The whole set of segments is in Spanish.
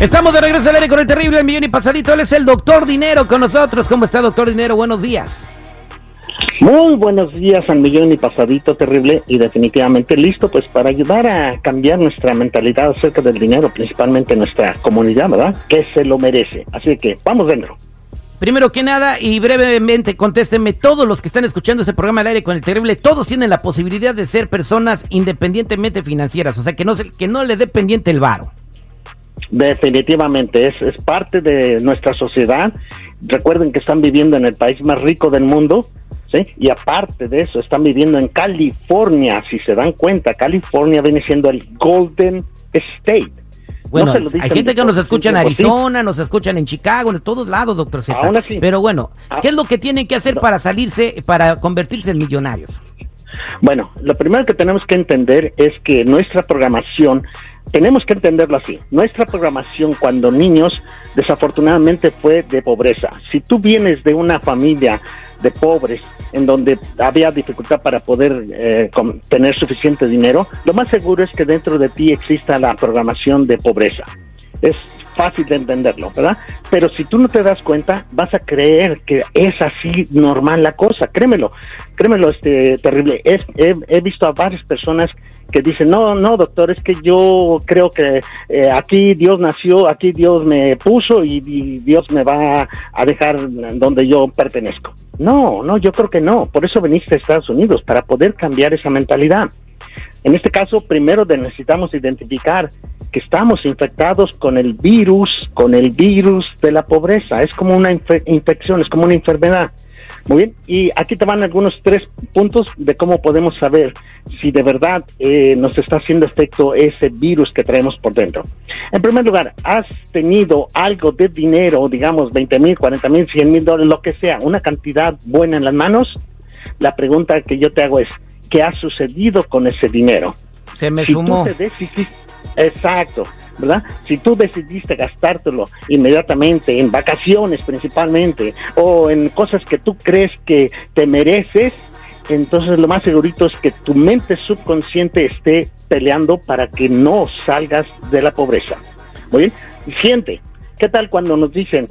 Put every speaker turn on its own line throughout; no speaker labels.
Estamos de regreso al aire con el terrible el millón y pasadito. Él es el doctor Dinero con nosotros. ¿Cómo está, doctor Dinero? Buenos días.
Muy buenos días al millón y pasadito terrible y definitivamente listo pues para ayudar a cambiar nuestra mentalidad acerca del dinero, principalmente nuestra comunidad, ¿verdad? Que se lo merece. Así que vamos dentro.
Primero que nada y brevemente contéstenme, todos los que están escuchando ese programa al aire con el terrible, todos tienen la posibilidad de ser personas independientemente financieras, o sea que no, se, que no le dé pendiente el varo.
Definitivamente, es, es parte de nuestra sociedad. Recuerden que están viviendo en el país más rico del mundo, ¿sí? Y aparte de eso, están viviendo en California. Si se dan cuenta, California viene siendo el Golden State.
Bueno, no hay gente que nos escucha en Arizona, nos escuchan en Chicago, en todos lados, doctor Z. Pero bueno, ¿qué es lo que tienen que hacer para salirse, para convertirse en millonarios?
Bueno, lo primero que tenemos que entender es que nuestra programación tenemos que entenderlo así. Nuestra programación cuando niños desafortunadamente fue de pobreza. Si tú vienes de una familia de pobres en donde había dificultad para poder eh, tener suficiente dinero, lo más seguro es que dentro de ti exista la programación de pobreza. Es fácil de entenderlo, ¿verdad? Pero si tú no te das cuenta, vas a creer que es así normal la cosa. Créemelo, créemelo, este terrible. he, he visto a varias personas que dicen, no, no, doctor, es que yo creo que eh, aquí Dios nació, aquí Dios me puso y, Dios me va a dejar donde yo pertenezco. No, no, yo creo que no. Por eso veniste a Estados Unidos, para poder cambiar esa mentalidad. En este caso, primero necesitamos identificar que estamos infectados con el virus, con el virus de la pobreza. Es como una infección, es como una enfermedad. Muy bien, y aquí te van algunos tres puntos de cómo podemos saber si de verdad eh, nos está haciendo efecto ese virus que traemos por dentro. En primer lugar, ¿has tenido algo de dinero, digamos 20 mil, 40 mil, 100 mil dólares, lo que sea, una cantidad buena en las manos? La pregunta que yo te hago es, ¿qué ha sucedido con ese dinero?
Se me sumó.
exacto. ¿verdad? Si tú decidiste gastártelo inmediatamente en vacaciones principalmente o en cosas que tú crees que te mereces, entonces lo más segurito es que tu mente subconsciente esté peleando para que no salgas de la pobreza. Muy bien, siente, ¿qué tal cuando nos dicen,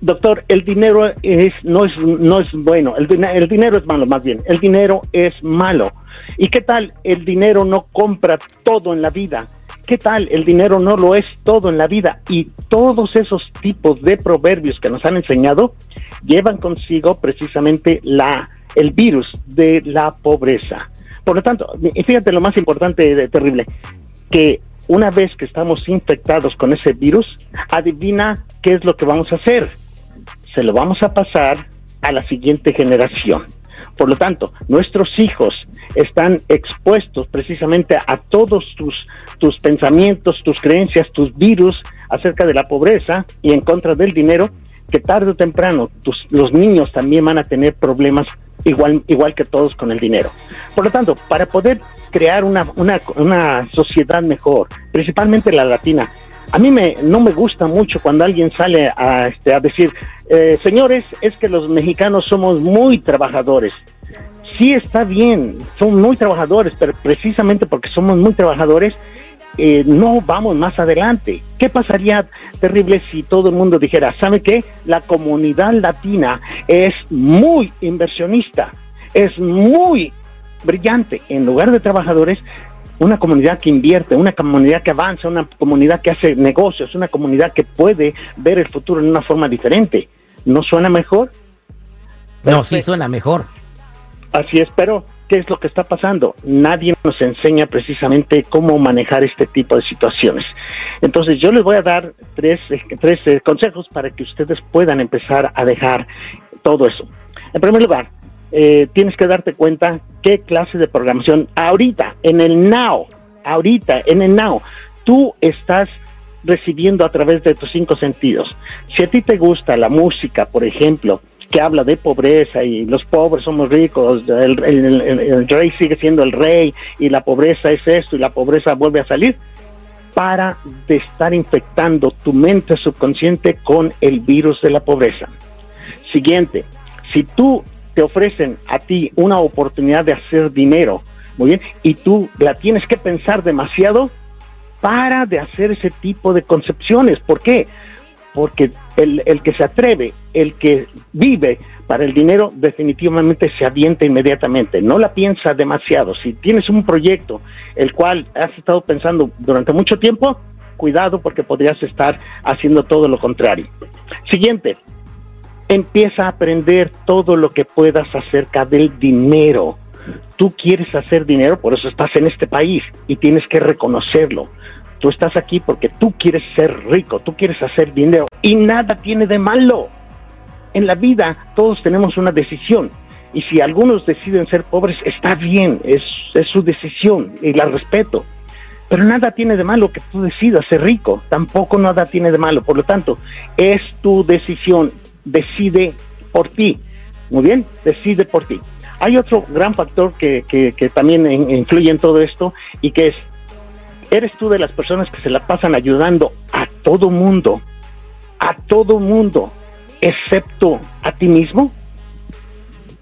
doctor, el dinero es no es no es bueno, el, dinero es malo más bien, el dinero es malo. ¿Y qué tal el dinero no compra todo en la vida? ¿Qué tal? El dinero no lo es todo en la vida y todos esos tipos de proverbios que nos han enseñado llevan consigo precisamente la el virus de la pobreza. Por lo tanto, fíjate lo más importante, de, terrible, que una vez que estamos infectados con ese virus, adivina qué es lo que vamos a hacer. Se lo vamos a pasar a la siguiente generación. Por lo tanto, nuestros hijos están expuestos precisamente a todos tus, tus pensamientos, tus creencias, tus virus acerca de la pobreza y en contra del dinero, que tarde o temprano los niños también van a tener problemas igual, igual que todos con el dinero. Por lo tanto, para poder crear una, una, una sociedad mejor, principalmente la latina, a mí me, no me gusta mucho cuando alguien sale a, este, decir, eh, señores, es que los mexicanos somos muy trabajadores. Sí está bien, son muy trabajadores, pero precisamente porque somos muy trabajadores, eh, no vamos más adelante. ¿Qué pasaría terrible si todo el mundo dijera, ¿sabe qué? La comunidad latina es muy inversionista, es muy brillante. En lugar de trabajadores, una comunidad que invierte, una comunidad que avanza, una comunidad que hace negocios, una comunidad que puede ver el futuro en una forma diferente. ¿No suena mejor?
No, sí suena mejor.
Así es, pero ¿qué es lo que está pasando? Nadie nos enseña precisamente cómo manejar este tipo de situaciones. Entonces yo les voy a dar tres, tres eh, consejos para que ustedes puedan empezar a dejar todo eso. En primer lugar, eh, tienes que darte cuenta qué clase de programación ahorita, en el now, ahorita, en el now, tú estás recibiendo a través de tus cinco sentidos. Si a ti te gusta la música, por ejemplo, que habla de pobreza y los pobres somos ricos, el, rey sigue siendo el rey y la pobreza es esto y la pobreza vuelve a salir, para de estar infectando tu mente subconsciente con el virus de la pobreza. Siguiente, si tú te ofrecen a ti una oportunidad de hacer dinero, muy bien, y tú la tienes que pensar demasiado, para de hacer ese tipo de concepciones. ¿Por qué? Porque el, el que se atreve, el que vive para el dinero, definitivamente se avienta inmediatamente. No la piensa demasiado. Si tienes un proyecto el cual has estado pensando durante mucho tiempo, cuidado porque podrías estar haciendo todo lo contrario. Siguiente, empieza a aprender todo lo que puedas acerca del dinero. Tú quieres hacer dinero, por eso estás en este país y tienes que reconocerlo. Tú estás aquí porque tú quieres ser rico, tú quieres hacer dinero y nada tiene de malo. En la vida todos tenemos una decisión y si algunos deciden ser pobres está bien, es, su decisión y la respeto. Pero nada tiene de malo que tú decidas ser rico, tampoco nada tiene de malo. Por lo tanto, es tu decisión, decide por ti. Muy bien, decide por ti. Hay otro gran factor que también influye en todo esto y que es, ¿eres tú de las personas que se la pasan ayudando a todo mundo, a todo mundo, excepto a ti mismo?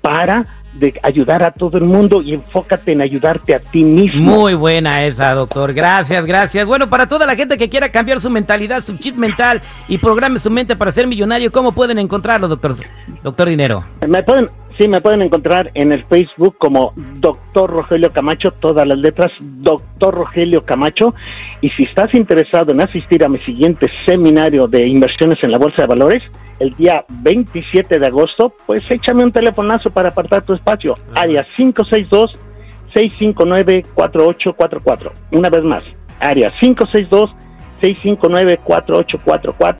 Para de ayudar a todo el mundo y enfócate en ayudarte a ti mismo.
Muy buena esa, doctor. Gracias, gracias. Bueno, para toda la gente que quiera cambiar su mentalidad, su chip mental y programe su mente para ser millonario, ¿cómo pueden encontrarlo, doctor? Doctor Dinero.
Me pueden, sí, me pueden encontrar en el Facebook como Doctor Rogelio Camacho, todas las letras, Doctor Rogelio Camacho. Y si estás interesado en asistir a mi siguiente seminario de inversiones en la Bolsa de Valores, el día 27 de agosto, pues échame un telefonazo para apartar tu espacio. Área 562-659-4844. Una vez más, área 562-659-4844